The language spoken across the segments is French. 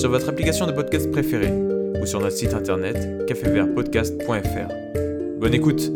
sur votre application de podcast préférée ou sur notre site internet cafévertpodcast.fr. Bonne écoute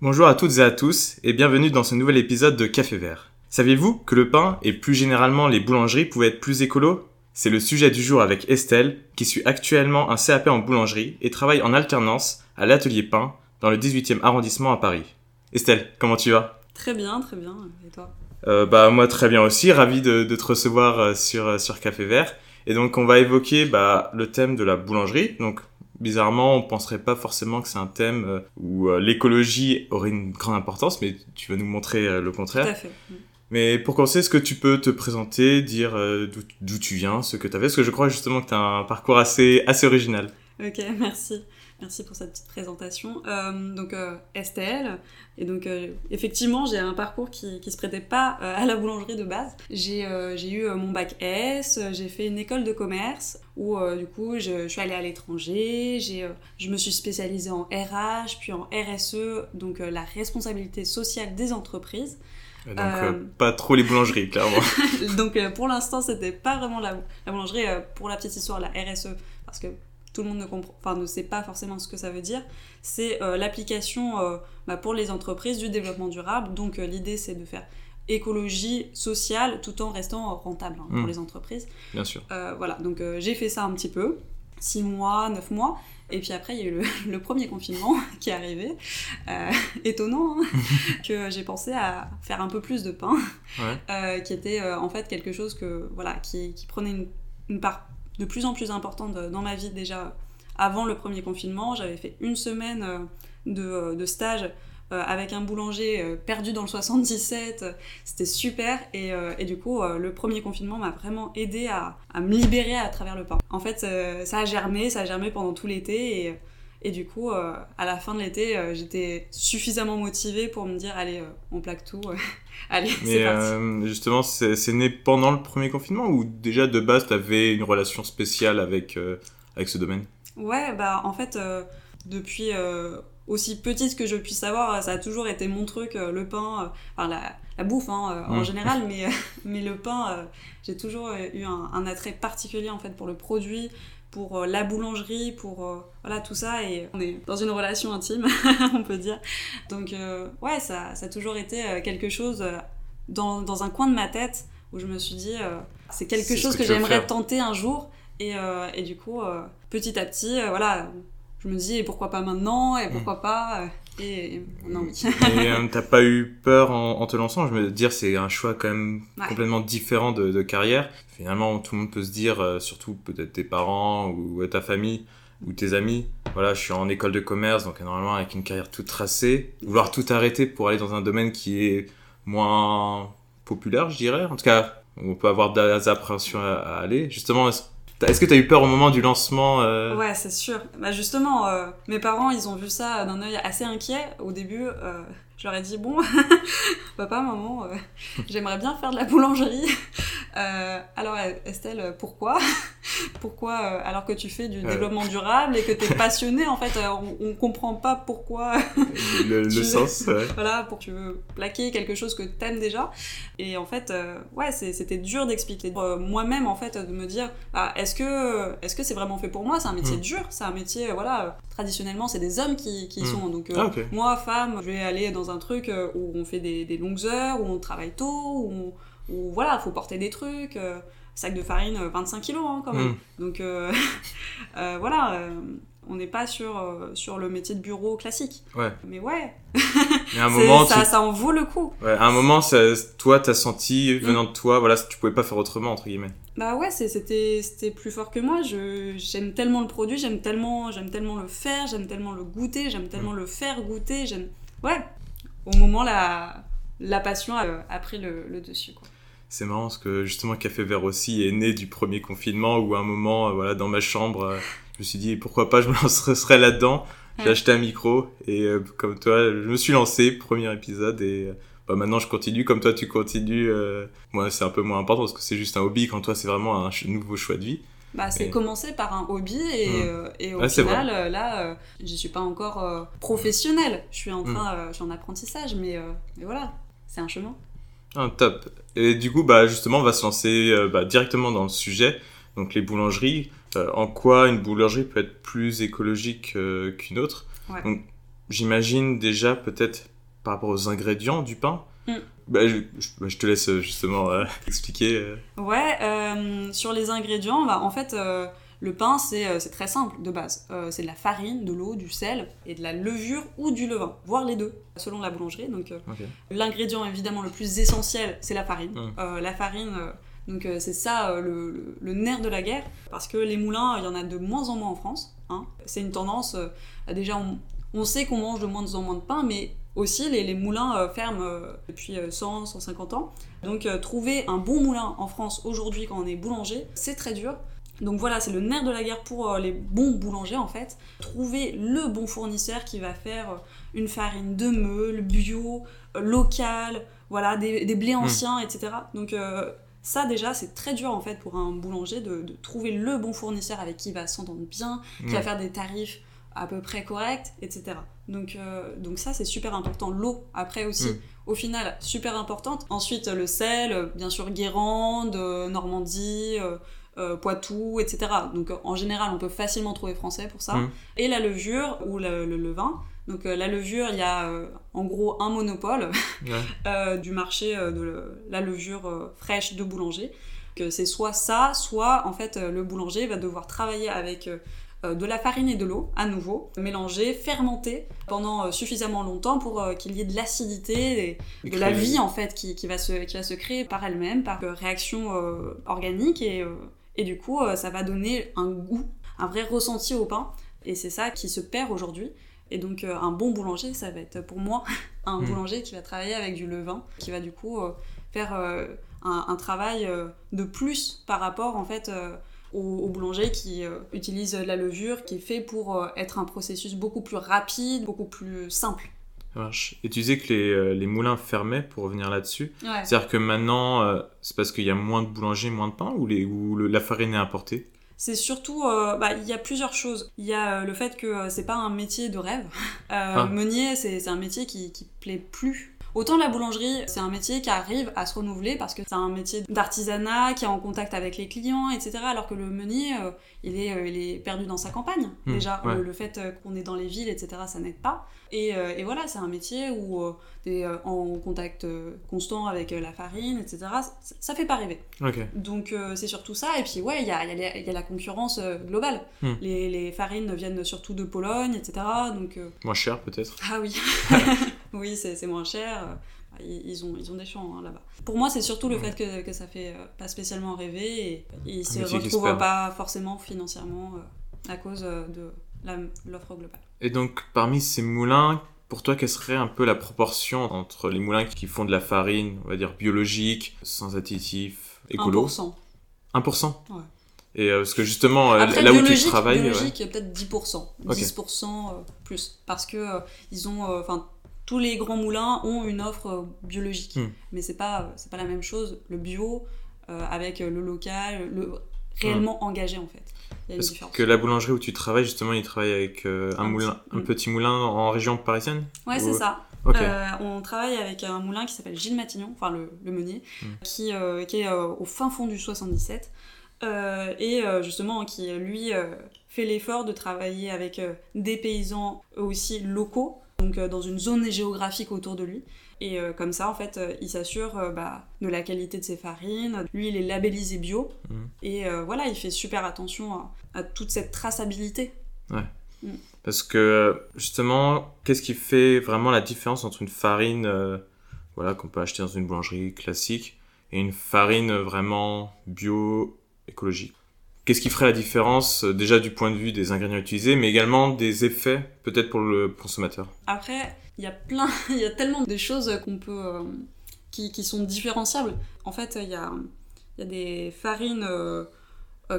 Bonjour à toutes et à tous et bienvenue dans ce nouvel épisode de Café Vert. Saviez-vous que le pain et plus généralement les boulangeries pouvaient être plus écolos? C'est le sujet du jour avec Estelle qui suit actuellement un CAP en boulangerie et travaille en alternance à l'atelier pain dans le 18e arrondissement à Paris. Estelle, comment tu vas? Très bien, très bien. Et toi? Euh, Bah moi très bien aussi, ravi de, de te recevoir euh, sur, euh, sur Café Vert. Et donc on va évoquer bah, le thème de la boulangerie. Donc bizarrement, on penserait pas forcément que c'est un thème euh, où l'écologie aurait une grande importance, mais tu vas nous montrer le Tout contraire. à fait. Mm. Mais pour commencer, est-ce que tu peux te présenter, dire d'où- d'où tu viens, ce que tu as fait? Parce que je crois justement que tu as un parcours assez, assez original. Ok, merci. Merci pour cette petite présentation. Euh, donc, euh, Estelle. Et donc, euh, effectivement, j'ai un parcours qui, qui se prêtait pas euh, à la boulangerie de base. J'ai euh, eu mon bac S, j'ai fait une école de commerce où, du coup, je, je suis allée à l'étranger. Je me suis spécialisée en RH, puis en RSE, donc la responsabilité sociale des entreprises. Donc Euh. euh, pas trop les boulangeries, clairement. Donc euh, pour l'instant, c'était pas vraiment la, la boulangerie. pour la petite histoire, la RSE, parce que tout le monde ne comprend, enfin ne sait pas forcément ce que ça veut dire. C'est euh, l'application euh, bah, pour les entreprises du développement durable. Donc euh, l'idée, c'est de faire écologie sociale tout en restant rentable hein, pour Mm. les entreprises. Bien sûr. Voilà, donc j'ai fait ça un petit peu, 6 mois, 9 mois. Et puis après, il y a eu le, le premier confinement qui est arrivé. Étonnant, hein, que j'ai pensé à faire un peu plus de pain, Ouais. qui était en fait quelque chose que, voilà, qui, qui prenait une, une part de plus en plus importante dans ma vie déjà avant le premier confinement. J'avais fait une semaine euh, de, euh, de stage euh, avec un boulanger perdu dans le 77. C'était super. Et, du coup, le premier confinement m'a vraiment aidé à, à me libérer à travers le pain. En fait, ça a germé, ça a germé pendant tout l'été. Et, et du coup, euh, à la fin de l'été, euh, j'étais suffisamment motivée pour me dire allez, euh, on plaque tout. allez, c'est parti. justement, c'est né pendant le premier confinement ou déjà de base, tu avais une relation spéciale avec, avec ce domaine? Ouais, bah en fait, depuis aussi petite que je puisse savoir, ça a toujours été mon truc, le pain, enfin la, la bouffe hein, en Mm. général, mais, mais le pain, j'ai toujours eu un, un attrait particulier en fait pour le produit, pour euh, la boulangerie, pour euh, voilà tout ça, et on est dans une relation intime, on peut dire. Donc euh, ouais, ça, ça a toujours été quelque chose dans, dans un coin de ma tête où je me suis dit, euh, c'est quelque ce chose que que, j'aimerais tenter un jour. Et, et du coup, petit à petit, voilà, je me dis, et pourquoi pas maintenant, et pourquoi pas, euh, et, non, oui. Et euh, t'as pas eu peur en, en te lançant? Je me dire, c'est un choix quand même Ouais. complètement différent de, de carrière. Finalement, tout le monde peut se dire, euh, surtout peut-être tes parents ou, ta famille ou tes amis, voilà, je suis en école de commerce, donc normalement avec une carrière toute tracée, vouloir tout arrêter pour aller dans un domaine qui est moins populaire, je dirais. En tout cas, on peut avoir des appréhensions à, à aller. Justement, est-ce est-ce que tu as eu peur au moment du lancement euh, Ouais, c'est sûr. Bah justement, euh, mes parents, ils ont vu ça d'un œil assez inquiet. Au début, euh, je leur ai dit, bon, papa, maman, euh, j'aimerais bien faire de la boulangerie. Euh, alors, Estelle, pourquoi? Pourquoi, euh, alors que tu fais du développement durable et que tu es passionnée, en fait, on, on comprend pas pourquoi le, le Tu- sens ouais. voilà, pour que tu veux plaquer quelque chose que t'aimes déjà. Et en fait, ouais, c'était dur d'expliquer. Moi-même, en fait, de me dire, bah, est-ce que est-ce que c'est vraiment fait pour moi? C'est un métier Mm. dur, c'est un métier, voilà, traditionnellement, c'est des hommes qui, qui y Mm. sont. Donc, Ah, moi, femme, je vais aller dans un truc euh, où on fait des, des longues heures, où on travaille tôt, où, on- où voilà, faut porter des trucs. euh, sac de farine, euh, 25 kilos hein, quand même. Mm. Donc euh, euh, voilà, euh, on n'est pas sur, euh, sur le métier de bureau classique. Ouais. Mais ouais, Et à un c'est- moment, ça, tu- ça en vaut le coup. Ouais, à un moment, ça- toi, t'as senti, Mm. venant de toi, voilà, tu pouvais pas faire autrement, entre guillemets. Bah ouais, c'était plus fort que moi. J'aime tellement le produit, j'aime tellement, tellement le faire, j'aime tellement le goûter, j'aime tellement le faire goûter. Ouais. Au moment, la, la passion a, a pris le, le dessus. Quoi. C'est marrant parce que justement Café Vert aussi est né du premier confinement où à un moment, euh, voilà, dans ma chambre, euh, je me suis dit pourquoi pas je me lancerais là-dedans. J'ai Ouais. acheté un micro et euh, comme toi, je me suis lancé, premier épisode et euh, bah, maintenant je continue comme toi tu continues. euh, moi c'est un peu moins important parce que c'est juste un hobby quand toi c'est vraiment un nouveau choix de vie. Bah, c'est Et- commencé par un hobby et, Mm. euh, et au Ouais, final, euh, là, euh, j'y suis pas encore euh, professionnelle. Je suis en Mm. train, euh, je suis en apprentissage, mais, mais voilà, c'est un chemin. Ah, top. Et du coup, bah, justement, on va se lancer bah, directement dans le sujet. Donc, les boulangeries. En quoi une boulangerie peut être plus écologique qu'une autre? Ouais. Donc, j'imagine déjà peut-être par rapport aux ingrédients du pain. Mm. Bah, je, je- bah, je te laisse euh, justement euh, expliquer. euh. Ouais, euh, sur les ingrédients, bah, en fait, euh, le pain, c'est très simple de base. C'est de la farine, de l'eau, du sel et de la levure ou du levain, voire les deux, selon la boulangerie. Donc. L'ingrédient évidemment le plus essentiel, c'est la farine. Mm. La farine, donc c'est ça le, le- le nerf de la guerre, parce que les moulins, il y en a de moins en moins en France. hein. C'est une tendance, déjà on, on sait qu'on mange de moins en moins de pain, mais aussi les, les moulins euh, ferment euh, depuis euh, 100, 150 ans. Donc euh, trouver un bon moulin en France aujourd'hui quand on est boulanger, c'est très dur. Donc voilà, c'est le nerf de la guerre pour euh, les bons boulangers en fait. Trouver le bon fournisseur qui va faire euh, une farine de meule, bio, euh, locale, voilà, des, des blés anciens, etc. Donc euh, ça déjà, c'est très dur en fait pour un boulanger de, de trouver le bon fournisseur avec qui il va s'entendre bien, qui va faire des tarifs à peu près corrects, etc. Donc, euh, donc ça, c'est super important. L'eau, après aussi, Mm. au final, super importante. Ensuite, le sel, bien sûr, Guérande, euh, Normandie, euh, Poitou, etc. Donc en général, on peut facilement trouver français pour ça. Mm. Et la levure ou le, le levain. Donc euh, la levure, il y a en gros un monopole Ouais. du marché de le- la levure fraîche de boulanger. Que c'est soit ça, soit en fait le boulanger va devoir travailler avec de la farine et de l'eau à nouveau, mélanger, fermenter pendant euh, suffisamment longtemps pour euh, qu'il y ait de l'acidité et de la vie en fait qui, qui va, se, qui va se créer par elle-même, par euh, réaction euh, organique et, euh, et du coup euh, ça va donner un goût, un vrai ressenti au pain et c'est ça qui se perd aujourd'hui. Et donc euh, un bon boulanger, ça va être pour moi un Mm. boulanger qui va travailler avec du levain, qui va du coup euh, faire euh, un, un travail euh, de plus par rapport en fait euh, au, boulanger qui euh, utilise la levure, qui est fait pour euh, être un processus beaucoup plus rapide, beaucoup plus simple. Ça marche. Et tu disais que les, euh, les moulins fermaient pour revenir là-dessus. Ouais. C'est-à-dire que maintenant, euh, c'est parce qu'il y a moins de boulangers, moins de pain ou, les, ou le- la farine est importée? C'est surtout, bah, il y a plusieurs choses. Il y a le fait que c'est pas un métier de rêve. Ah. Meunier, c'est c'est un métier qui, qui plaît plus. Autant la boulangerie, c'est un métier qui arrive à se renouveler parce que c'est un métier d'artisanat, qui est en contact avec les clients, etc. Alors que le meunier, euh, il, est, euh, il est perdu dans sa campagne. Hmm, Déjà, ouais. le, le fait euh, qu'on est dans les villes, etc., ça n'aide pas. Et, euh, et voilà, c'est un métier où euh, tu es en contact euh, constant avec euh, la farine, etc. Ça, ça fait pas rêver. Donc euh, c'est surtout ça. Et puis ouais, il y a, il y a les- il y a la concurrence euh, globale. Hmm. Les, les farines viennent surtout de Pologne, etc. Donc euh, Moins cher peut-être ah oui, oui c'est moins cher. Euh, Ils, ont, ils ont des champs hein, là-bas. Pour moi, c'est surtout le Ouais. fait que, que ça fait euh, pas spécialement rêver et ils se retrouvent pas forcément financièrement euh, à cause euh, de l'offre globale. Et donc, parmi ces moulins, pour toi, quelle serait un peu la proportion entre les moulins qui font de la farine, on va dire biologique, sans additifs, écolo? 1%. 1% Ouais. Et euh, parce que justement, euh, Après, là où tu biologique, travailles, ouais. biologique, peut-être 10%, Ok. 10% euh, plus, parce que ils ont, enfin, tous les grands moulins ont une offre euh, biologique, Hmm. mais c'est pas, euh, c'est pas la même chose. Le bio euh, avec le local, le réellement engagé en fait. Il y a une différence. que la boulangerie où tu travailles, justement, ils travaillent avec euh, un, Un moulin, petit- un mm. petit moulin en région parisienne? Ouais, c'est ça. Euh, on travaille avec un moulin qui s'appelle Gilles Matignon, enfin le, le meunier, Hmm. qui, qui est au fin fond du 77, euh, et euh, justement qui, lui, euh, fait l'effort de travailler avec des paysans aussi locaux, donc euh, dans une zone géographique autour de lui. Et euh, comme ça, en fait, euh, il s'assure bah, de la qualité de ses farines. Lui, il est labellisé bio. Mhm. Et voilà, il fait super attention à, à toute cette traçabilité. Parce que justement, qu'est-ce qui fait vraiment la différence entre une farine euh, voilà, qu'on peut acheter dans une boulangerie classique et une farine vraiment bio, écologique? Qu'est-ce qui ferait la différence euh, déjà du point de vue des ingrédients utilisés, mais également des effets peut-être pour le consommateur? Après, il y a plein, il y a tellement de choses qu'on peut, euh, qui, qui sont différenciables. En fait, il y a, il y a des farines euh,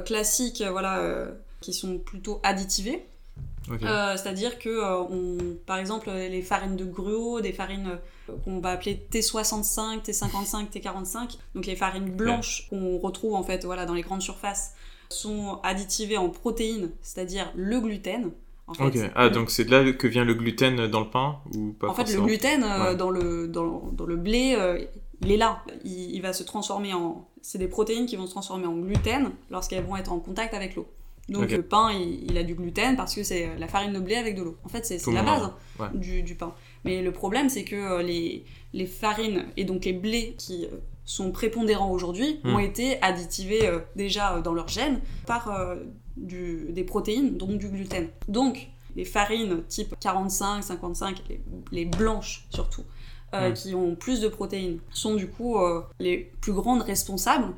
classiques, voilà, euh, qui sont plutôt additivées. C'est-à-dire que, on, par exemple, les farines de gruau, des farines qu'on va appeler T65, T55, T45, donc les farines blanches qu'on retrouve en fait voilà, dans les grandes surfaces, sont additivées en protéines, c'est-à-dire le gluten. En fait, Ok. Ah, donc c'est de là que vient le gluten dans le pain ou pas en fait, le gluten euh, Ouais. dans, le, dans, dans le blé, euh, il est là. Il, il va se transformer en. C'est des protéines qui vont se transformer en gluten lorsqu'elles vont être en contact avec l'eau. Donc le pain, il, il a du gluten parce que c'est la farine de blé avec de l'eau. En fait, c'est la base ouais. du, du pain. Mais le problème, c'est que euh, les, les farines et donc les blés qui sont prépondérants aujourd'hui Hmm. ont été additivés euh, déjà euh, dans leur gène par euh, du, des protéines, donc du gluten. Donc, les farines type 45, 55, les, les blanches surtout, euh, Mm. qui ont plus de protéines, sont du coup les plus grandes responsables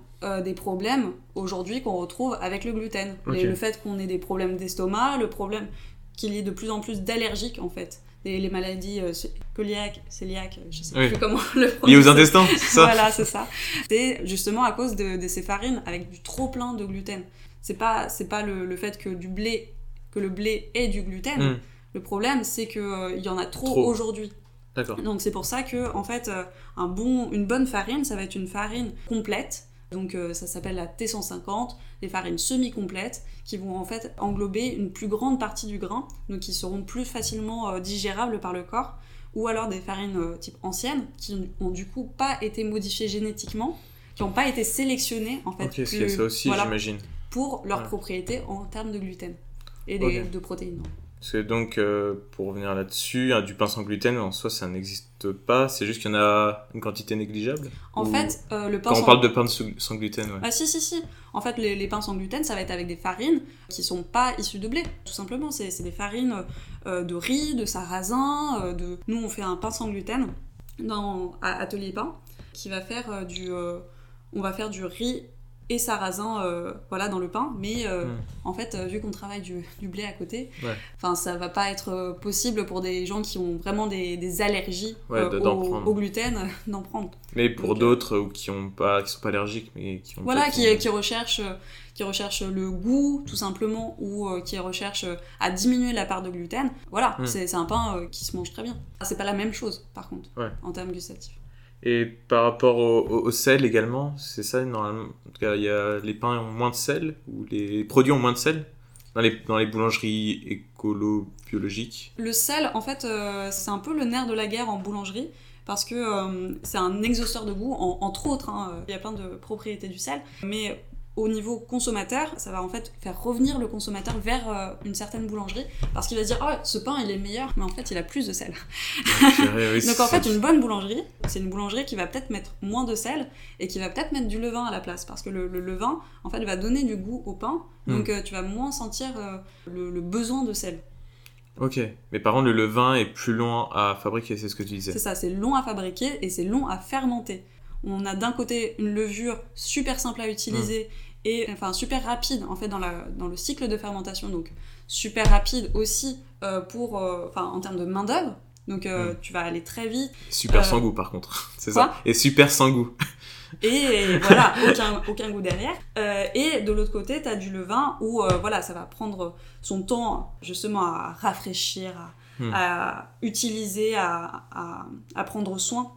des problèmes aujourd'hui qu'on retrouve avec le gluten. Et le fait qu'on ait des problèmes d'estomac, le problème qu'il y ait de plus en plus d'allergiques en fait. Et les maladies euh, cœliaques, cœliaques, je sais Oui. plus comment le Lié aux prononcer. intestins, c'est ça Voilà, c'est ça. C'est justement à cause de, de ces farines avec du trop plein de gluten. C'est pas, c'est pas le, le fait que du blé, que le blé ait du gluten. Hmm. Le problème, c'est que euh, y en a trop, Trop. aujourd'hui. D'accord. Donc c'est pour ça que en fait, euh, un bon, une bonne farine, ça va être une farine complète. Donc euh, ça s'appelle la T150, des farines semi-complètes qui vont en fait englober une plus grande partie du grain, donc qui seront plus facilement euh, digérables par le corps. Ou alors des farines euh, type anciennes qui ont du coup pas été modifiées génétiquement, qui n'ont pas été sélectionnées en fait plus- ça aussi, voilà, pour leurs Ouais. propriétés en termes de gluten et des- de protéines. Donc, euh, pour revenir là-dessus, hein, du pain sans gluten, en soi, ça n'existe pas. C'est juste qu'il y en a une quantité négligeable. En Ou- fait, euh, le pain Quand on sans- parle de pain sans gluten, ouais. Ah si si si. En fait, les, les pains sans gluten, ça va être avec des farines qui sont pas issues de blé, tout simplement. C'est des farines euh, de riz, de sarrasin. de... Nous, on fait un pain sans gluten dans à Atelier Pain qui va faire du, on va faire du riz et sarrasin, euh, voilà, dans le pain. Mais euh, Mm. en fait, euh, vu qu'on travaille du, du blé à côté, Ouais. enfin, ça va pas être euh, possible pour des gens qui ont vraiment des, des allergies Ouais, euh, de- au, gluten, d'en prendre. Mais pour d'autres ou qui ont pas, qui sont pas allergiques, mais qui ont. Voilà, qui, qui recherchent qui recherchent le goût tout simplement ou qui recherchent à diminuer la part de gluten. Voilà, Mm. c'est un pain qui se mange très bien. Ah, C'est pas la même chose par contre Ouais. en termes gustatifs. Et par rapport au, sel également, c'est ça normalement. En tout cas, il y a les pains ont moins de sel ou les produits ont moins de sel dans les dans les boulangeries écolo biologiques. Le sel, en fait, euh, c'est un peu le nerf de la guerre en boulangerie parce que euh, c'est un exhausteur de goût, en- entre autres. hein, Il y a plein de propriétés du sel, mais au niveau consommateur, ça va en fait faire revenir le consommateur vers euh, une certaine boulangerie parce qu'il va se dire oh ce pain il est meilleur, mais en fait il a plus de sel. Donc en fait, une bonne boulangerie, c'est une boulangerie qui va peut-être mettre moins de sel et qui va peut-être mettre du levain à la place parce que le, le levain, en fait, va donner du goût au pain. Donc euh, tu vas moins sentir euh, le, le besoin de sel. Ok, mais par contre le levain est plus long à fabriquer, c'est ce que tu disais. C'est ça, c'est long à fabriquer et c'est long à fermenter. On a d'un côté une levure super simple à utiliser et enfin super rapide en fait dans, la, dans le cycle de fermentation, donc super rapide aussi euh, pour, euh, enfin en termes de main d'œuvre. Donc euh, Mm. tu vas aller très vite Super sans goût par contre, c'est ça. Et super sans goût. et voilà, aucun, aucun goût derrière. Euh, et de l'autre côté, tu as du levain où euh, voilà, ça va prendre son temps justement à rafraîchir, à, Hmm. à utiliser, à, à, à prendre soin.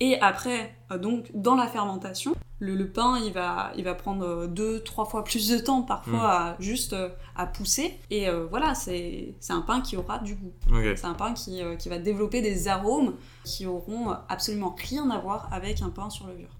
Et après, euh, donc, dans la fermentation, le, le pain, il va, il va prendre euh, deux, trois fois plus de temps parfois à, juste euh, à pousser. Et euh, voilà, c'est un pain qui aura du goût. C'est un pain qui, qui va développer des arômes qui auront absolument rien à voir avec un pain sur levure.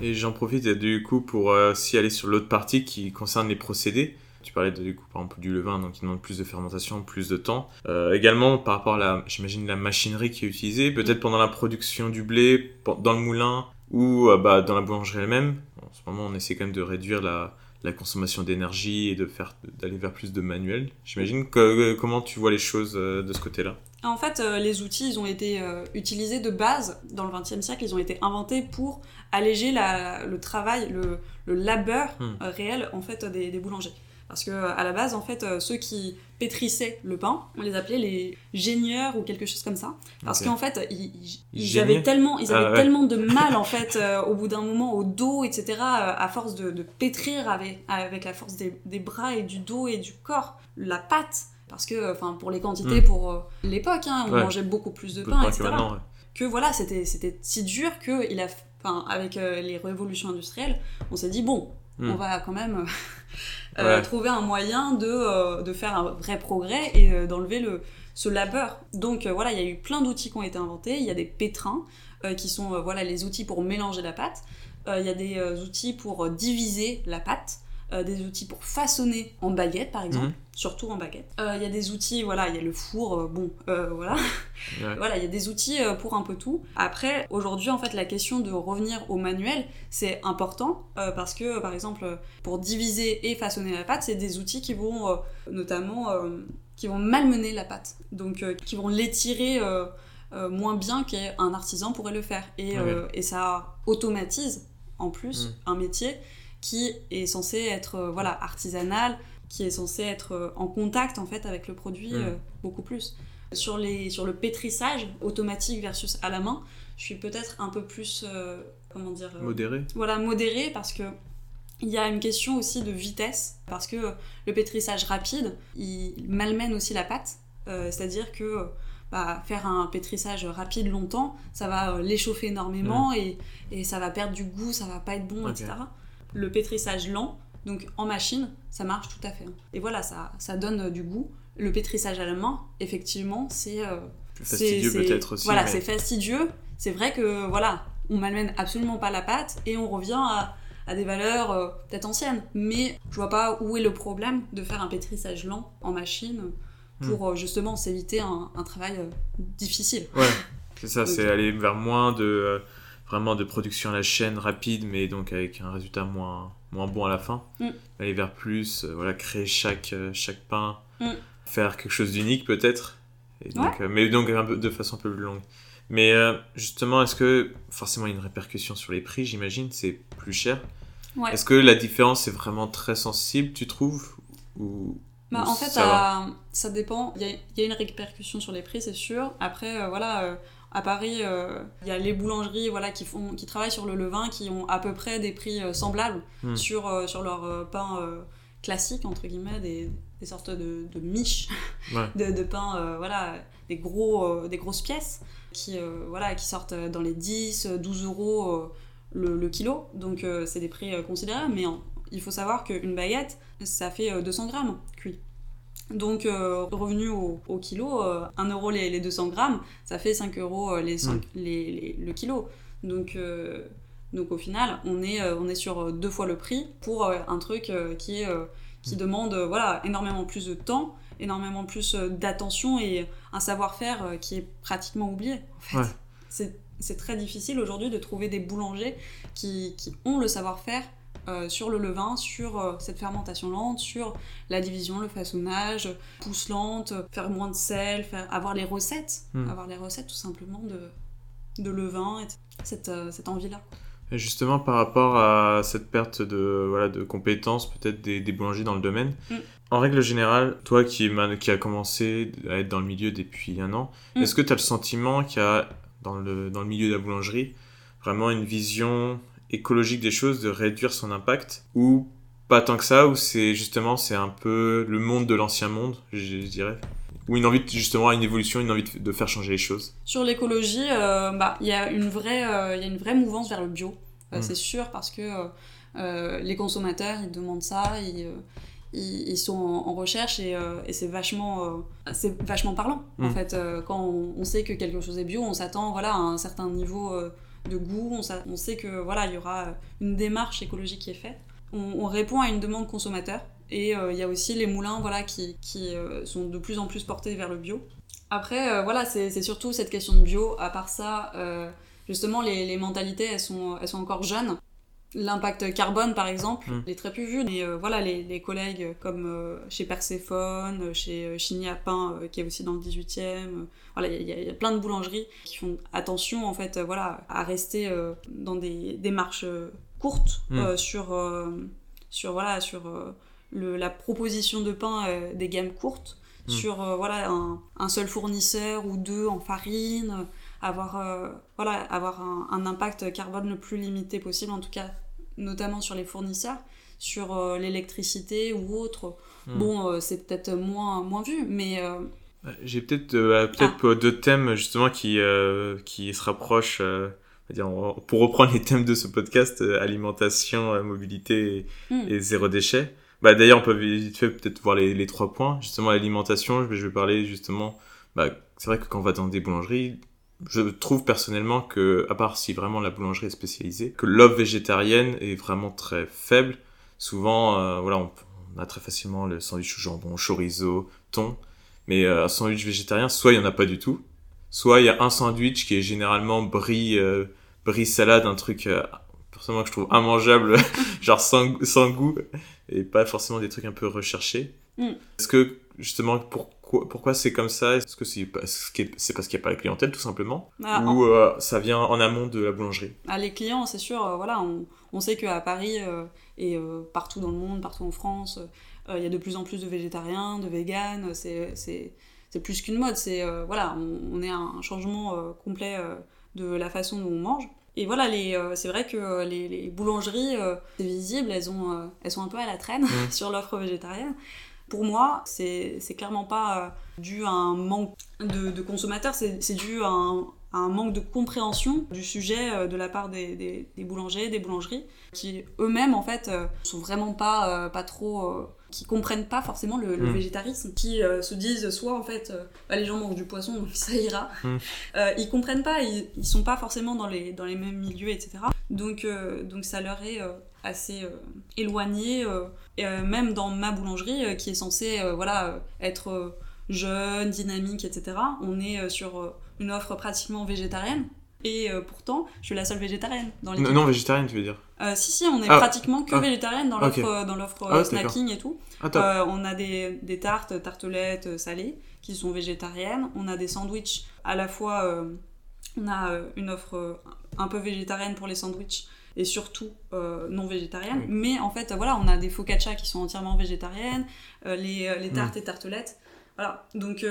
Et j'en profite du coup pour aussi aller sur l'autre partie qui concerne les procédés. Tu parlais de, du coup par exemple du levain, donc qui demande plus de fermentation, plus de temps. Euh, également par rapport à la, j'imagine la machinerie qui est utilisée, peut-être pendant la production du blé, dans le moulin ou euh, bah, dans la boulangerie elle-même. En ce moment, on essaie quand même de réduire la, la consommation d'énergie et de faire d'aller vers plus de manuel. J'imagine que comment tu vois les choses euh, de ce côté-là? En fait, les outils, ils ont été utilisés de base dans le XXe siècle. Ils ont été inventés pour alléger la- le travail, le, le labeur Hmm. réel en fait des, des boulangers. Parce que à la base, en fait, euh, ceux qui pétrissaient le pain. On les appelait les génieurs ou quelque chose comme ça. Parce qu'en fait, ils, ils- ils Génier avaient tellement, ils Ah, avaient ouais. tellement de mal en fait euh, au bout d'un moment au dos, etc. euh, à force de, de pétrir avec, avec la force des, des bras et du dos et du corps la pâte. Parce que, enfin, pour les quantités, Mm. pour l'époque, hein, on Ouais. mangeait beaucoup plus de pain, etc que ouais. que voilà, c'était c'était si dur que il a, enfin, avec euh, les révolutions industrielles, on s'est dit bon, Hmm. on va quand même Ouais. trouver un moyen de, euh, de faire un vrai progrès et euh, d'enlever le ce labeur. Donc euh, voilà, il y a eu plein d'outils qui ont été inventés. Il y a des pétrins euh, qui sont euh, voilà les outils pour mélanger la pâte. Euh, Il y a des euh, outils pour euh, diviser la pâte. Euh, des outils pour façonner en baguette par exemple, Mhm. surtout en baguette. Euh, Il y a des outils, voilà, il y a le four, euh, bon, voilà. Ouais. Voilà, il y a des outils pour un peu tout. Après, aujourd'hui, en fait, la question de revenir au manuel, c'est important parce que, par exemple, pour diviser et façonner la pâte, c'est des outils qui vont notamment qui vont malmener la pâte, donc qui vont l'étirer moins bien qu'un artisan pourrait le faire. Et, et ça automatise en plus Mm. un métier qui est censé être euh, voilà artisanal, qui est censé être euh, en contact en fait avec le produit Mm. euh, beaucoup plus. Sur, les, sur le pétrissage automatique versus à la main, je suis peut-être un peu plus, comment dire, Modéré. voilà, modéré parce que il y a une question aussi de vitesse, parce que le pétrissage rapide, il malmène aussi la pâte, Euh, c'est-à-dire que bah, faire un pétrissage rapide longtemps, ça va l'échauffer énormément et, et ça va perdre du goût, ça va pas être bon, Mm. Etc. Le pétrissage lent, donc en machine, ça marche tout à fait. hein. Et voilà, ça, ça donne euh, du goût. Le pétrissage à la main, effectivement, c'est euh, fastidieux peut-être aussi. Voilà, mais- c'est fastidieux. C'est vrai que voilà, on malmène absolument pas la pâte et on revient à, à des valeurs euh, peut-être anciennes. Mais je vois pas où est le problème de faire un pétrissage lent en machine Hmm. pour euh, justement s'éviter un, un travail difficile. Ouais, c'est ça, c'est aller vers moins de vraiment de production à la chaîne rapide, mais donc avec un résultat moins, moins bon à la fin. Mm. Aller vers plus, euh, voilà, créer chaque, euh, chaque pain, Mm. faire quelque chose d'unique peut-être, donc, euh, mais donc un peu, de façon un peu plus longue. Mais euh, justement, est-ce que forcément il y a une répercussion sur les prix, j'imagine, c'est plus cher. Ouais. Est-ce que la différence est vraiment très sensible, tu trouves? Ou, Bah, ou en fait, ça dépend. Il y y a une répercussion sur les prix, c'est sûr. Après, voilà, à Paris, euh, il y a les boulangeries voilà, qui, font, qui travaillent sur le levain qui ont à peu près des prix euh, semblables Hmm. sur, euh, sur leur pain classique, entre guillemets, des, des sortes de, de miches Ouais. de, de pain, voilà, des, gros, des grosses pièces qui, voilà, qui sortent dans les 10, 12 euros le, le kilo. Donc, euh, c'est des prix euh, considérables, mais il faut savoir qu'une baguette, ça fait euh, 200 grammes cuit. Donc, euh, revenu au, au kilo, euh, 1 euro les, les 200 grammes, ça fait 5 euros euh, les, Mm. les- les- le kilo. Donc, euh, donc, au final, on est, on est sur deux fois le prix pour un truc qui, est, qui Mm. demande voilà, énormément plus de temps, énormément plus d'attention et un savoir-faire qui est pratiquement oublié. En fait. Ouais. C'est très difficile aujourd'hui de trouver des boulangers qui, qui ont le savoir-faire euh, sur le levain, sur euh, cette fermentation lente, sur la division, le façonnage, pousse lente, faire moins de sel, faire, avoir les recettes, Hmm. avoir les recettes tout simplement de, de levain, et cette, euh, cette envie-là. Et justement, par rapport à cette perte de, voilà, de compétences, peut-être des, des boulangers dans le domaine, Mm. en règle générale, toi qui, qui a commencé à être dans le milieu depuis un an, Mm. est-ce que tu as le sentiment qu'il y a dans le, dans le milieu de la boulangerie vraiment une vision écologique des choses, de réduire son impact Ou pas tant que ça, ou c'est justement c'est un peu le monde de l'ancien monde, je, dirais Ou une envie de- justement une évolution, une envie de, de faire changer les choses Sur l'écologie, euh, bah, il y, a une vraie, euh, y a une vraie mouvance vers le bio, Euh, Mm. c'est sûr, parce que euh, les consommateurs, ils demandent ça, ils, ils, ils sont en, en recherche et, et c'est vachement, c'est vachement parlant. En Mm. fait, quand on, on sait que quelque chose est bio, on s'attend voilà, à un certain niveau de goût, on, s'a- on sait que voilà, il y aura une démarche écologique qui est faite. On, on répond à une demande consommateur et euh, il y a aussi les moulins voilà, qui, qui euh, sont de plus en plus portés vers le bio. Après, euh, voilà, c'est surtout cette question de bio. À part ça, euh, justement, les, les mentalités, elles sont, elles sont encore jeunes. L'impact carbone, par exemple, Mm. il est très plus vu. Mais euh, voilà, les, les collègues comme euh, chez Perséphone, euh, chez euh, Chigny à Pain, euh, qui est aussi dans le 18e, euh, voilà, il y, a- il y a plein de boulangeries qui font attention, en fait, euh, voilà, à rester euh, dans des démarches euh, courtes Mm. euh, sur, euh, sur, voilà, sur euh, le- la proposition de pain euh, des gammes courtes Mm. sur euh, voilà, un, un seul fournisseur ou deux en farine, avoir, euh, voilà, avoir un, un impact carbone le plus limité possible, en tout cas notamment sur les fournisseurs, sur euh, l'électricité ou autre. Mm. Bon, euh, c'est peut-être moins, moins vu, mais euh, J'ai peut-être euh, peut-être Ah. deux thèmes justement qui, euh, qui se rapprochent, euh, on va dire, on- pour reprendre les thèmes de ce podcast, alimentation, mobilité et, Hmm. et zéro déchet. Bah, D'ailleurs, on peut vite fait peut-être voir les, les trois points. Justement, l'alimentation, je vais, je vais parler justement, bah, c'est vrai que quand on va dans des boulangeries, je trouve personnellement que, à part si vraiment la boulangerie est spécialisée, que l'offre végétarienne est vraiment très faible. Souvent, euh, voilà, on, on a très facilement le sandwich au jambon, chorizo, thon. Mais euh, un sandwich végétarien, soit il y en a pas du tout, soit il y a un sandwich qui est généralement brie, euh, brie salade, un truc euh, personnellement que je trouve immangeable, genre sans, sans goût, et pas forcément des trucs un peu recherchés. Mm. Est-ce que justement pourquoi pourquoi c'est comme ça? Est-ce que c'est parce qu'il n'y a pas la clientèle tout simplement, ah, ou euh, ça vient en amont de la boulangerie? Ah, les clients, c'est sûr, euh, voilà, on, on sait qu'à Paris euh, et partout dans le monde, partout en France, il y a de plus en plus de végétariens, de véganes, c'est, plus qu'une mode, c'est, voilà, on, on est à un changement complet de la façon dont on mange. Et voilà, euh, c'est vrai que euh, les, les boulangeries, euh, c'est visible, elles, ont, elles sont un peu à la traîne Mm. sur l'offre végétarienne. Pour moi, c'est, clairement pas euh, dû à un manque de, de consommateurs, c'est, dû à un, à un manque de compréhension du sujet euh, de la part des, des, des boulangers, des boulangeries, qui eux-mêmes en fait euh, sont vraiment pas, pas trop. qui comprennent pas forcément le, le Mm. végétarisme, qui euh, se disent soit en fait euh, bah, les gens mangent du poisson donc ça ira. Mm. Euh, ils comprennent pas, ils, ils sont pas forcément dans les, dans les mêmes milieux, etc. Donc, donc ça leur est assez euh, éloigné, euh, et, euh, même dans ma boulangerie qui est censée voilà, être jeune, dynamique, etc. On est sur une offre pratiquement végétarienne. Et euh, pourtant, je suis la seule végétarienne dans l'équipe. Non, non végétarienne, tu veux dire Euh, si, si, on est Ah. pratiquement que Ah. végétarienne dans Ok. l'offre dans l'offre Ah, snacking et tout. Ah. Euh, on a des, des tartes, tartelettes salées qui sont végétariennes. On a des sandwichs à la fois. on a une offre un peu végétarienne pour les sandwichs et surtout euh, non végétarienne. Oui. Mais en fait, voilà, on a des focaccia qui sont entièrement végétariennes, euh, les, euh, les tartes et tartelettes. Voilà. Donc,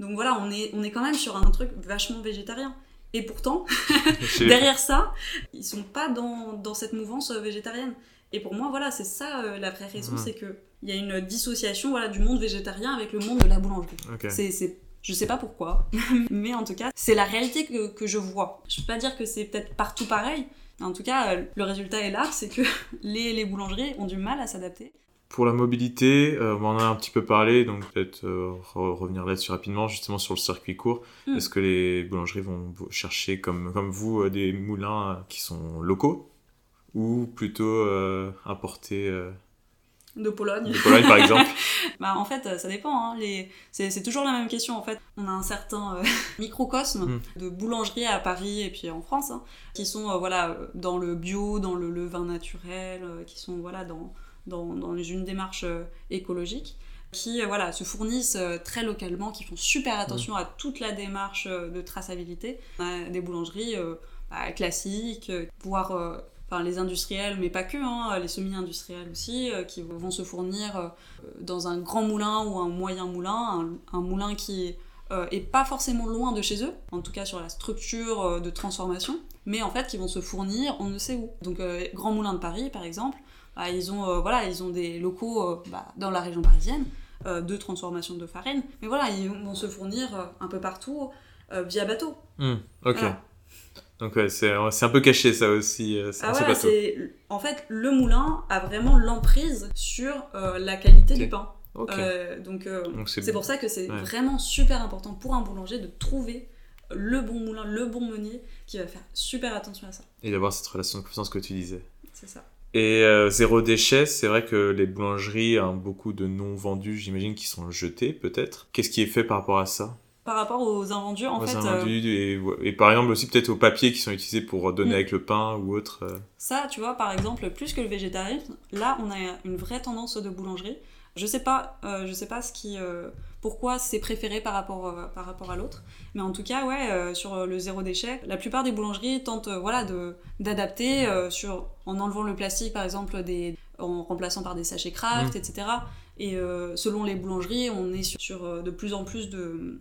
donc voilà, on est, on est quand même sur un truc vachement végétarien. Et pourtant, derrière ça, ils sont pas dans, dans cette mouvance végétarienne. Et pour moi, voilà, c'est ça la vraie raison, c'est que il y a une dissociation voilà, du monde végétarien avec le monde de la boulangerie. Ok. C'est, c'est, je sais pas pourquoi, mais en tout cas, c'est la réalité que, que je vois. Je peux pas dire que c'est peut-être partout pareil, en tout cas, euh, le résultat est là, c'est que les, les boulangeries ont du mal à s'adapter. Pour la mobilité, euh, on en a un petit peu parlé, donc peut-être euh, re- revenir là-dessus rapidement, justement sur le circuit court. Mm. Est-ce que les boulangeries vont chercher, comme, comme vous, euh, des moulins qui sont locaux ou plutôt importés De Pologne. de Pologne, par exemple Bah, en fait, ça dépend. hein. Les... C'est, toujours la même question. En fait, on a un certain euh, microcosme Mm. de boulangeries à Paris et puis en France, hein, qui sont euh, voilà euh, dans le bio, dans le, le vin naturel, euh, qui sont voilà dans, dans, dans une démarche écologique, qui voilà se fournissent très localement, qui font super attention à toute la démarche de traçabilité. On a des boulangeries bah, classiques, voire enfin, les industriels, mais pas que, hein, les semi-industriels aussi, euh, qui vont se fournir euh, dans un grand moulin ou un moyen moulin, un, un moulin qui euh, est pas forcément loin de chez eux, en tout cas sur la structure de transformation, mais en fait qui vont se fournir on ne sait où. Donc Grand Moulin de Paris par exemple, bah, ils, ont, voilà, ils ont des locaux bah, dans la région parisienne de transformation de farine, mais voilà, ils vont se fournir un peu partout euh, via bateau. Hmm, Ok. Voilà. Donc ouais, c'est c'est un peu caché ça aussi, euh, Ah bateau. c'est en fait le moulin a vraiment l'emprise sur euh, la qualité du pain. Euh, donc euh, c'est c'est pour ça que c'est Ouais. vraiment super important pour un boulanger de trouver le bon moulin, le bon meunier qui va faire super attention à ça. Et d'avoir cette relation de confiance que tu disais. C'est ça. Et euh, zéro déchet, c'est vrai que les boulangeries ont beaucoup de non vendus, j'imagine, qui sont jetés peut-être. Qu'est-ce qui est fait par rapport à ça? Par rapport aux invendus, en Aux fait, euh, invendus et, et par exemple aussi peut-être aux papiers qui sont utilisés pour donner Mm. avec le pain ou autre. euh. ça, tu vois, par exemple, plus que le végétarisme, là, on a une vraie tendance de boulangerie. Je sais pas, euh, je sais pas ce qui, euh, pourquoi c'est préféré par rapport, euh, par rapport à l'autre, mais en tout cas, ouais, euh, sur le zéro déchet, la plupart des boulangeries tentent, voilà, de d'adapter euh, sur, en enlevant le plastique, par exemple, des, en remplaçant par des sachets craft, etc. Et euh, selon les boulangeries, on est sur, sur, de plus en plus de-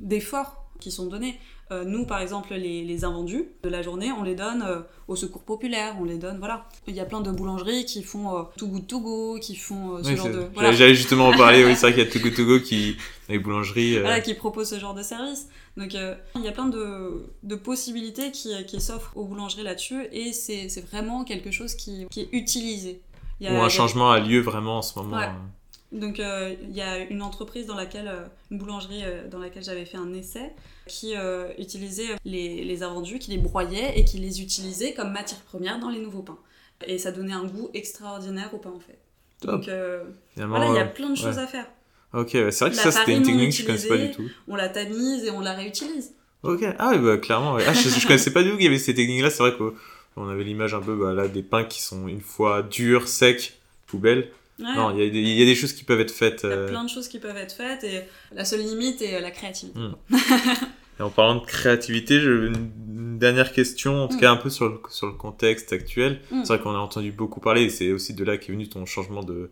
d'efforts qui sont donnés. Euh, nous, par exemple, les, les invendus de la journée, on les donne euh, au secours populaire, on les donne, voilà. Il y a plein de boulangeries qui font euh, Too Good To Go, qui font euh, ce Oui, genre de... j'allais- Voilà. J'allais justement en parler, oui, c'est vrai qu'il y a Togo Togo qui, dans les boulangeries. Voilà, qui proposent ce genre de service. Donc il y a plein de, de possibilités qui, qui s'offrent aux boulangeries là-dessus et c'est vraiment quelque chose qui, qui est utilisé. Il y a- il y un a- changement a lieu vraiment en ce moment. Ouais. Donc euh, il y a une entreprise dans laquelle, euh, une boulangerie euh, dans laquelle j'avais fait un essai qui utilisait les, les invendus, qui les broyait et qui les utilisait comme matière première dans les nouveaux pains. Et ça donnait un goût extraordinaire au pain en fait. Top. Donc voilà, il y a plein de choses ouais. à faire. Ok, c'est vrai que La ça c'était une technique que je connaissais pas du tout. On la tamise et on la réutilise. Ok, ah oui, bah clairement. ouais. Ah, je, je connaissais pas du tout qu'il y avait ces techniques-là. C'est vrai qu'on avait l'image un peu bah, là, des pains qui sont une fois durs, secs, poubelle. Ouais. Non, il y, a des- il y a des choses qui peuvent être faites. Il y a euh, plein de choses qui peuvent être faites et la seule limite est la créativité. Mm. Et en parlant de créativité, je- une dernière question, en tout Mm. cas un peu sur le, sur le contexte actuel. Mm. C'est vrai qu'on a entendu beaucoup parler, et c'est aussi de là qu'est venu ton changement de,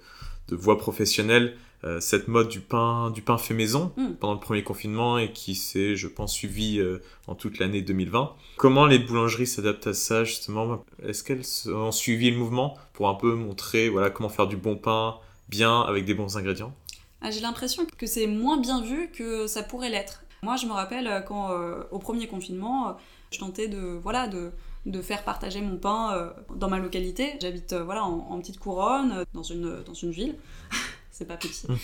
de voie professionnelle, euh, cette mode du pain, du pain fait maison Mm. pendant le premier confinement et qui s'est, je pense, suivi euh, en toute l'année 2020. Comment les boulangeries s'adaptent à ça justement? Est-ce qu'elles ont suivi le mouvement pour un peu montrer voilà, comment faire du bon pain bien avec des bons ingrédients? Ah, J'ai l'impression que c'est moins bien vu que ça pourrait l'être. Moi, je me rappelle euh, quand, euh, au premier confinement, je tentais de, voilà, de, de faire partager mon pain dans ma localité. J'habite voilà, en, en petite couronne, dans une, dans une ville. c'est pas petit. Mm.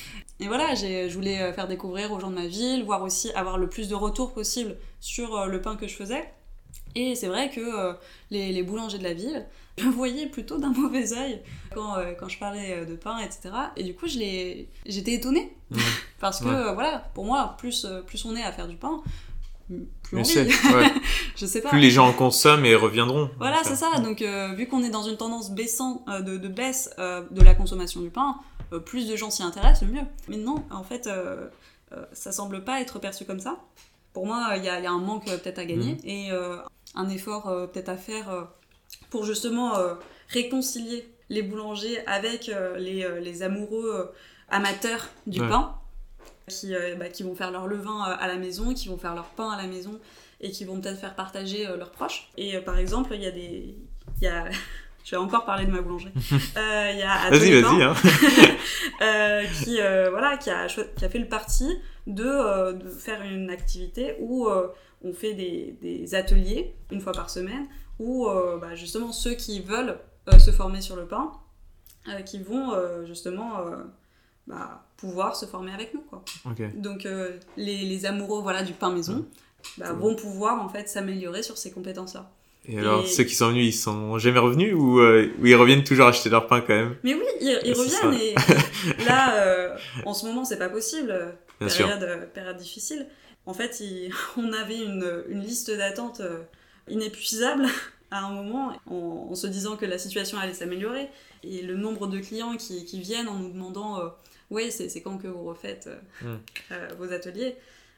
Et voilà, j'ai- je voulais euh, faire découvrir aux gens de ma ville, voir aussi avoir le plus de retours possible sur euh, le pain que je faisais. Et c'est vrai que euh, les, les boulangers de la ville me voyaient plutôt d'un mauvais œil quand, euh, quand je parlais de pain, etc. Et du coup, je l'ai- j'étais étonnée. Mm. Parce que, Ouais. euh, voilà, pour moi, plus, plus on est à faire du pain, plus on ouais. je sais pas. Plus les gens en consomment et reviendront. Voilà, c'est ça. Donc, vu qu'on est dans une tendance baissant, de, de baisse de la consommation du pain, plus de gens s'y intéressent, le mieux. Mais non, en fait, euh, euh, ça semble pas être perçu comme ça. Pour moi, il y, a il y a un manque euh, peut-être à gagner et euh, un effort euh, peut-être à faire euh, pour justement euh, réconcilier les boulangers avec euh, les, euh, les amoureux euh, amateurs du Ouais. pain qui, euh, bah, qui vont faire leur levain euh, à la maison, qui vont faire leur pain à la maison et qui vont peut-être faire partager euh, leurs proches. Et euh, par exemple, il y a des... il Y a... Je vais encore parler de ma boulangerie. Euh, Il y a Vas-y, Hein. euh, qui, euh, voilà, qui, a, cho- qui a fait le parti de, euh, de faire une activité où euh, on fait des, des ateliers une fois par semaine, où bah, justement ceux qui veulent se former sur le pain, qui vont justement bah, pouvoir se former avec nous. Quoi. Donc les, les amoureux voilà, du pain maison bah, vont pouvoir en fait s'améliorer sur ces compétences-là. Et alors, Et- ceux qui sont venus, ils sont jamais revenus ou, euh, ou ils reviennent toujours acheter leur pain quand même? Mais oui, ils, reviennent et là, euh, en ce moment, c'est pas possible. Bien période, euh, période difficile. En fait, il- on avait une, une liste d'attente inépuisable à un moment en, en se disant que la situation allait s'améliorer. Et le nombre de clients qui, qui viennent en nous demandant euh, Ouais, c'est quand que vous refaites Hmm. vos ateliers?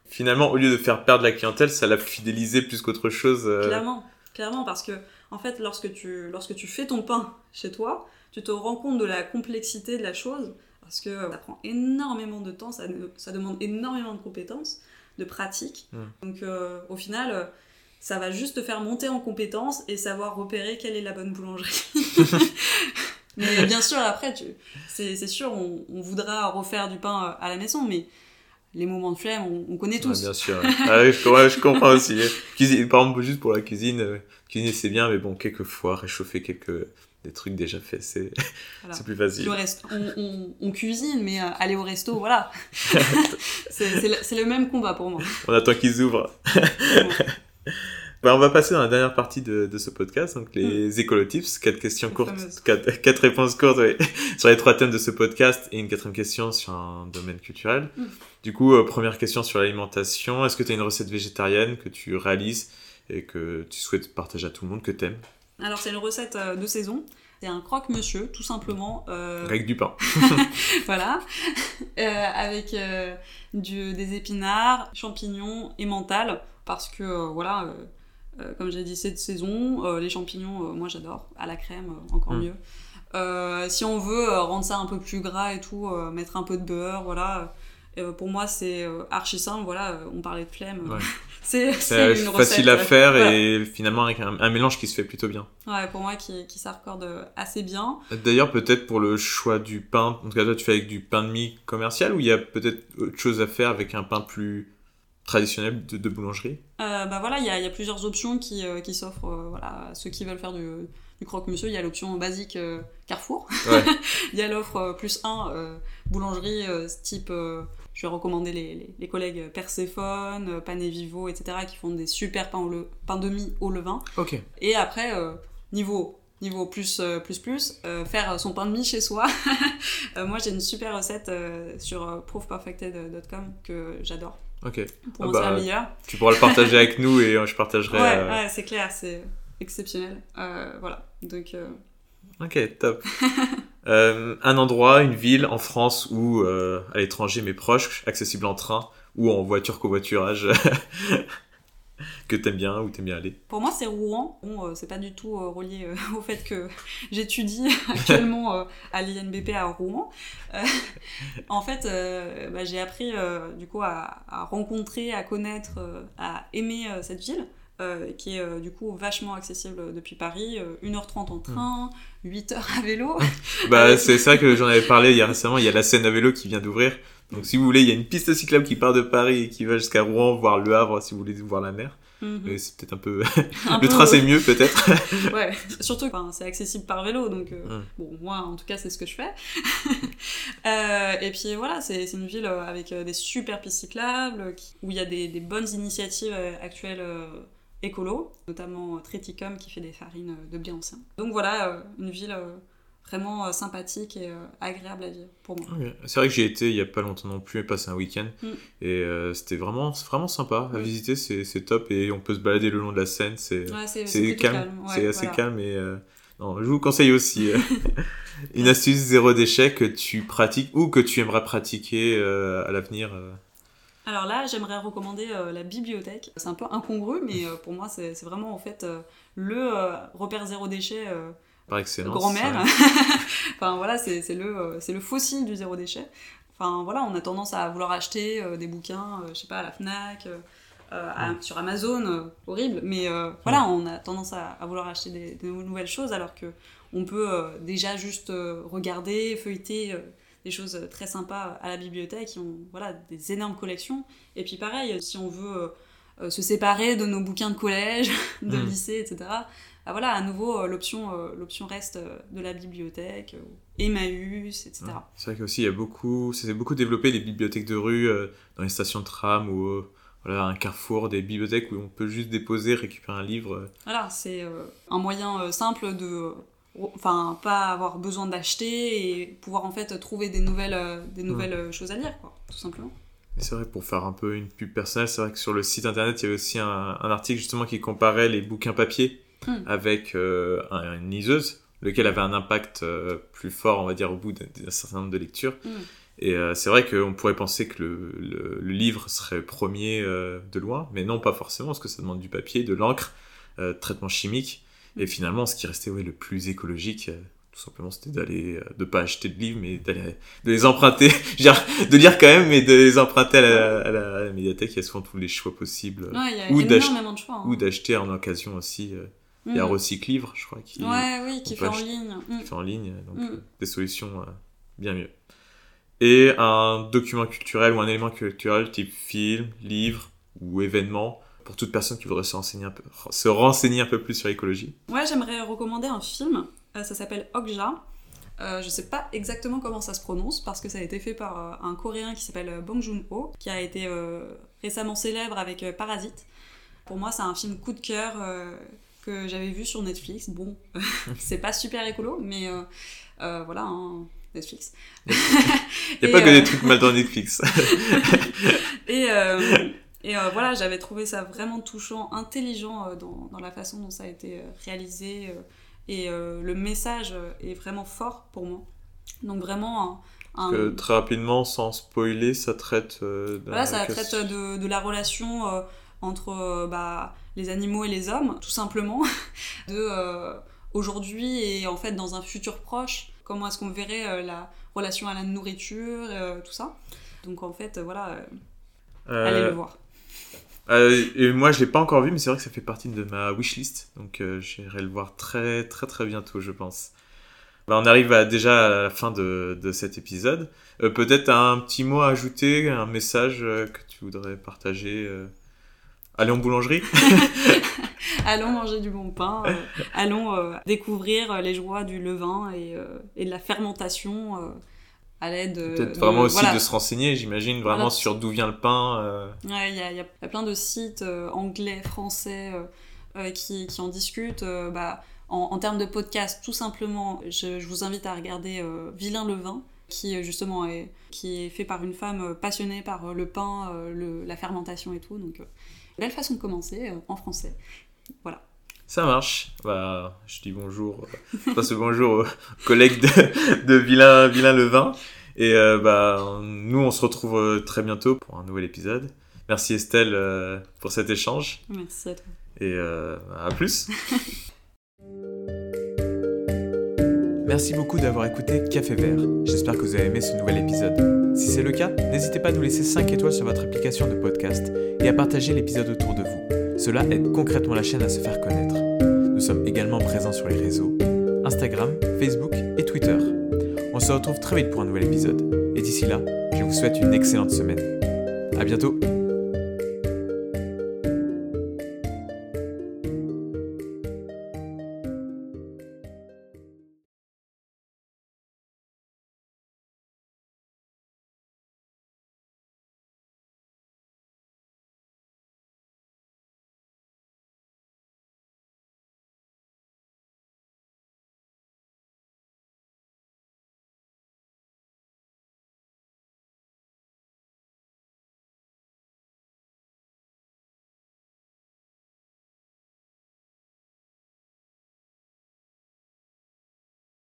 Finalement, au lieu de faire perdre la clientèle, ça l'a fidélisé plus qu'autre chose. Clairement, clairement, parce que en fait, lorsque tu, lorsque tu fais ton pain chez toi, tu te rends compte de la complexité de la chose, parce que ça prend énormément de temps, ça, ça demande énormément de compétences, de pratique. Mm. Donc euh, au final, euh, ça va juste te faire monter en compétences et savoir repérer quelle est la bonne boulangerie. mais bien sûr, après, tu, c'est, c'est sûr, on, on voudra refaire du pain euh, à la maison, mais les moments de flemme, on, on connaît tous. bien sûr. Ah oui, je, ouais, je comprends aussi. Cuisine, par exemple, juste pour la cuisine, euh, cuisiner c'est bien, mais bon, quelquefois, réchauffer quelques des trucs déjà faits, c'est Voilà. plus facile. Le reste, on, on- on cuisine, mais euh, aller au resto, voilà. c'est le, le même combat pour moi. On attend qu'ils ouvrent. Bah, on va passer dans la dernière partie de, de ce podcast, donc les écolotips, quatre questions courtes, quatre, quatre réponses courtes ouais, sur les trois thèmes de ce podcast et une quatrième question sur un domaine culturel. Mm. Du coup, euh, première question sur l'alimentation, est-ce que tu as une recette végétarienne que tu réalises et que tu souhaites partager à tout le monde, que t'aimes? Alors, c'est une recette euh, de saison. C'est un croque-monsieur, tout simplement. euh, Avec du pain. voilà. Euh, avec euh, du, des épinards, champignons et mental. Parce que, voilà, comme j'ai dit, c'est de saison. Euh, les champignons, euh, moi j'adore. À la crème, euh, encore Mm. mieux. si on veut rendre ça un peu plus gras et tout, mettre un peu de beurre, voilà. pour moi, c'est archi simple. Voilà, on parlait de flemme. Ouais. c'est facile recette, à faire voilà. et finalement avec un, un mélange qui se fait plutôt bien. Ouais, pour moi, qui, qui s'accorde assez bien. D'ailleurs, peut-être pour le choix du pain, en tout cas, toi, tu fais avec du pain de mie commercial ou il y a peut-être autre chose à faire avec un pain plus traditionnel de, de boulangerie Euh, bah voilà, il y a, il y a plusieurs options qui, euh, qui s'offrent euh, voilà, à ceux qui veulent faire du, du croque-monsieur. Il y a l'option basique Carrefour. Ouais. Il y a l'offre plus 1, boulangerie type. je vais recommander les, les, les collègues Perséphone, Pané Vivo, etc. qui font des super pains, au le, pains de mie au levain. Ok. Et après, euh, niveau, niveau plus, plus, plus, euh, faire son pain de mie chez soi. Euh, moi, j'ai une super recette sur proofperfected.com que j'adore. Ok. Pour Ah bah. Tu pourras le partager avec nous et je partagerai. Ouais, euh, ouais, c'est clair, c'est exceptionnel. Euh, voilà, donc euh, Ok, top. Un endroit, une ville en France ou à l'étranger, mais proche, accessible en train ou en voiture covoiturage, que t'aimes bien ou t'aimes bien aller. pour moi, c'est Rouen. Bon, euh, c'est pas du tout euh, relié euh, au fait que j'étudie actuellement à l'INBP à Rouen. En fait, bah, j'ai appris du coup à, à rencontrer, à connaître, à aimer cette ville. qui est du coup vachement accessible depuis Paris, euh, 1h30 en train, 8h à vélo. Bah, c'est ça que j'en avais parlé il y a récemment, il y a la Seine à vélo qui vient d'ouvrir. Donc si vous voulez, il y a une piste cyclable qui part de Paris et qui va jusqu'à Rouen, voir le Havre si vous voulez voir la mer. Mhm. Mais c'est peut-être un peu... Un le peu, train c'est mieux peut-être. Ouais, surtout que enfin, c'est accessible par vélo, donc euh, Mm. bon, moi en tout cas c'est ce que je fais. Euh, et puis voilà, c'est une ville avec des super pistes cyclables, où il y a des, des bonnes initiatives actuelles écolo, notamment Triticum qui fait des farines de blé ancien. Donc voilà, une ville vraiment euh, sympathique et euh, agréable à vivre pour moi. C'est vrai que j'y ai été il y a pas longtemps non plus, passé un week-end. Mm. Et euh, c'était vraiment, vraiment sympa à Mm. visiter, c'est top. Et on peut se balader le long de la Seine, c'est... Ouais, calme, ouais, c'est assez voilà. calme et euh, non, je vous conseille aussi euh, une astuce zéro déchet que tu pratiques ou que tu aimerais pratiquer à l'avenir. Alors là, j'aimerais recommander euh, la bibliothèque. C'est un peu incongru, mais euh, pour moi, c'est c'est vraiment en fait euh, le repère zéro déchet par excellence. grand-mère. enfin voilà, c'est le, euh, fossile du zéro déchet. Enfin voilà, on a tendance à vouloir acheter euh, des bouquins, euh, je sais pas, à la Fnac, euh, euh, à- sur Amazon, euh, horrible. Mais euh, voilà, on a tendance à, à vouloir acheter des, des nouvelles choses alors que on peut euh, déjà juste euh, regarder, feuilleter euh, des choses très sympas à la bibliothèque. Qui ont voilà des énormes collections. Et puis pareil, si on veut euh, euh, se séparer de nos bouquins de collège, de Mm. lycée, etc. Ah, voilà, à nouveau, euh, l'option euh, l'option reste euh, de la bibliothèque, Emmaüs, etc. Ouais. C'est vrai qu'aussi il y a beaucoup, ça s'est beaucoup développé les bibliothèques de rue dans les stations de tram ou voilà un carrefour, des bibliothèques où on peut juste déposer, récupérer un livre. Voilà, c'est un moyen simple de, enfin, pas avoir besoin d'acheter et pouvoir en fait trouver des nouvelles, euh, des nouvelles euh, choses à lire, quoi, tout simplement. C'est vrai, pour faire un peu une pub personnelle, c'est vrai que sur le site internet, il y avait aussi un, un article justement qui comparait les bouquins papier Hmm. avec euh, un- une liseuse, lequel avait un impact euh, plus fort, on va dire, au bout d'un certain nombre de lectures. Hmm. Et euh, c'est vrai qu'on pourrait penser que le, le- le livre serait premier de loin, mais non, pas forcément, parce que ça demande du papier, de l'encre, traitement chimique. Et finalement, ce qui restait ouais, le plus écologique, tout simplement, c'était d'aller, de pas acheter de livres, mais d'aller, de les emprunter. De lire quand même, mais de les emprunter à la, à la- à la médiathèque. Il y a souvent tous les choix possibles. Ouais, Ou hein. Ou d'acheter en occasion aussi. Il y a Mm. Recyclivre, je crois, qui, Ouais, oui, qui fait en ligne. Mm. qui fait en ligne. Donc, Mm. euh, des solutions euh, bien mieux. Et un document culturel ou un élément culturel type film, livre ou événement pour toute personne qui voudrait se renseigner un peu, se renseigner un peu plus sur l'écologie. Ouais, j'aimerais recommander un film. Euh, ça s'appelle Okja. Euh, je sais pas exactement comment ça se prononce parce que ça a été fait par un coréen qui s'appelle Bong Joon-ho, qui a été euh, récemment célèbre avec Parasite. Pour moi, c'est un film coup de cœur euh, que j'avais vu sur Netflix. Bon, c'est pas super écolo, mais euh, euh, voilà, hein, Netflix. Il n'y a pas que euh, des trucs mal dans Netflix. Et, euh, et euh, voilà, j'avais trouvé ça vraiment touchant, intelligent euh, dans, dans la façon dont ça a été euh, réalisé. euh, et euh, le message euh, est vraiment fort pour moi. Donc vraiment un... Que très rapidement, sans spoiler, ça traite euh, voilà, ça traite de, de la relation euh, entre euh, bah, les animaux et les hommes, tout simplement. de euh, aujourd'hui et en fait dans un futur proche, comment est-ce qu'on verrait la relation à la nourriture, tout ça. Donc en fait, voilà, allez le voir. et moi, je l'ai pas encore vu, mais c'est vrai que ça fait partie de ma wishlist, donc j'irai le voir très très très bientôt, je pense. Bah, on arrive à, déjà à la fin de, de cet épisode. Euh, peut-être un petit mot à ajouter, un message euh, que tu voudrais partager euh. Allons en boulangerie Allons manger du bon pain, allons découvrir les joies du levain et, et de la fermentation à l'aide Peut-être vraiment aussi de se renseigner, j'imagine, vraiment sur d'où vient le pain. Il y, a, y, a plein de sites anglais, français qui, qui, en discutent. bah, en, termes de podcast, tout simplement, je, vous invite à regarder euh, Vilain le vin, qui justement est, qui est fait par une femme euh, passionnée par euh, le pain, la fermentation et tout. Donc, belle façon de commencer en français. Voilà. Ça marche. Bah, je dis bonjour. Je passe bonjour aux collègues de, de Vilain, Vilain le vin. Et bah, nous, on se retrouve très bientôt pour un nouvel épisode. Merci Estelle pour cet échange. Merci à toi. Et à plus. Merci beaucoup d'avoir écouté Café Vert. J'espère que vous avez aimé ce nouvel épisode. Si c'est le cas, n'hésitez pas à nous laisser 5 étoiles sur votre application de podcast et à partager l'épisode autour de vous. Cela aide concrètement la chaîne à se faire connaître. Nous sommes également présents sur les réseaux Instagram, Facebook et Twitter. On se retrouve très vite pour un nouvel épisode. Et d'ici là, je vous souhaite une excellente semaine. A bientôt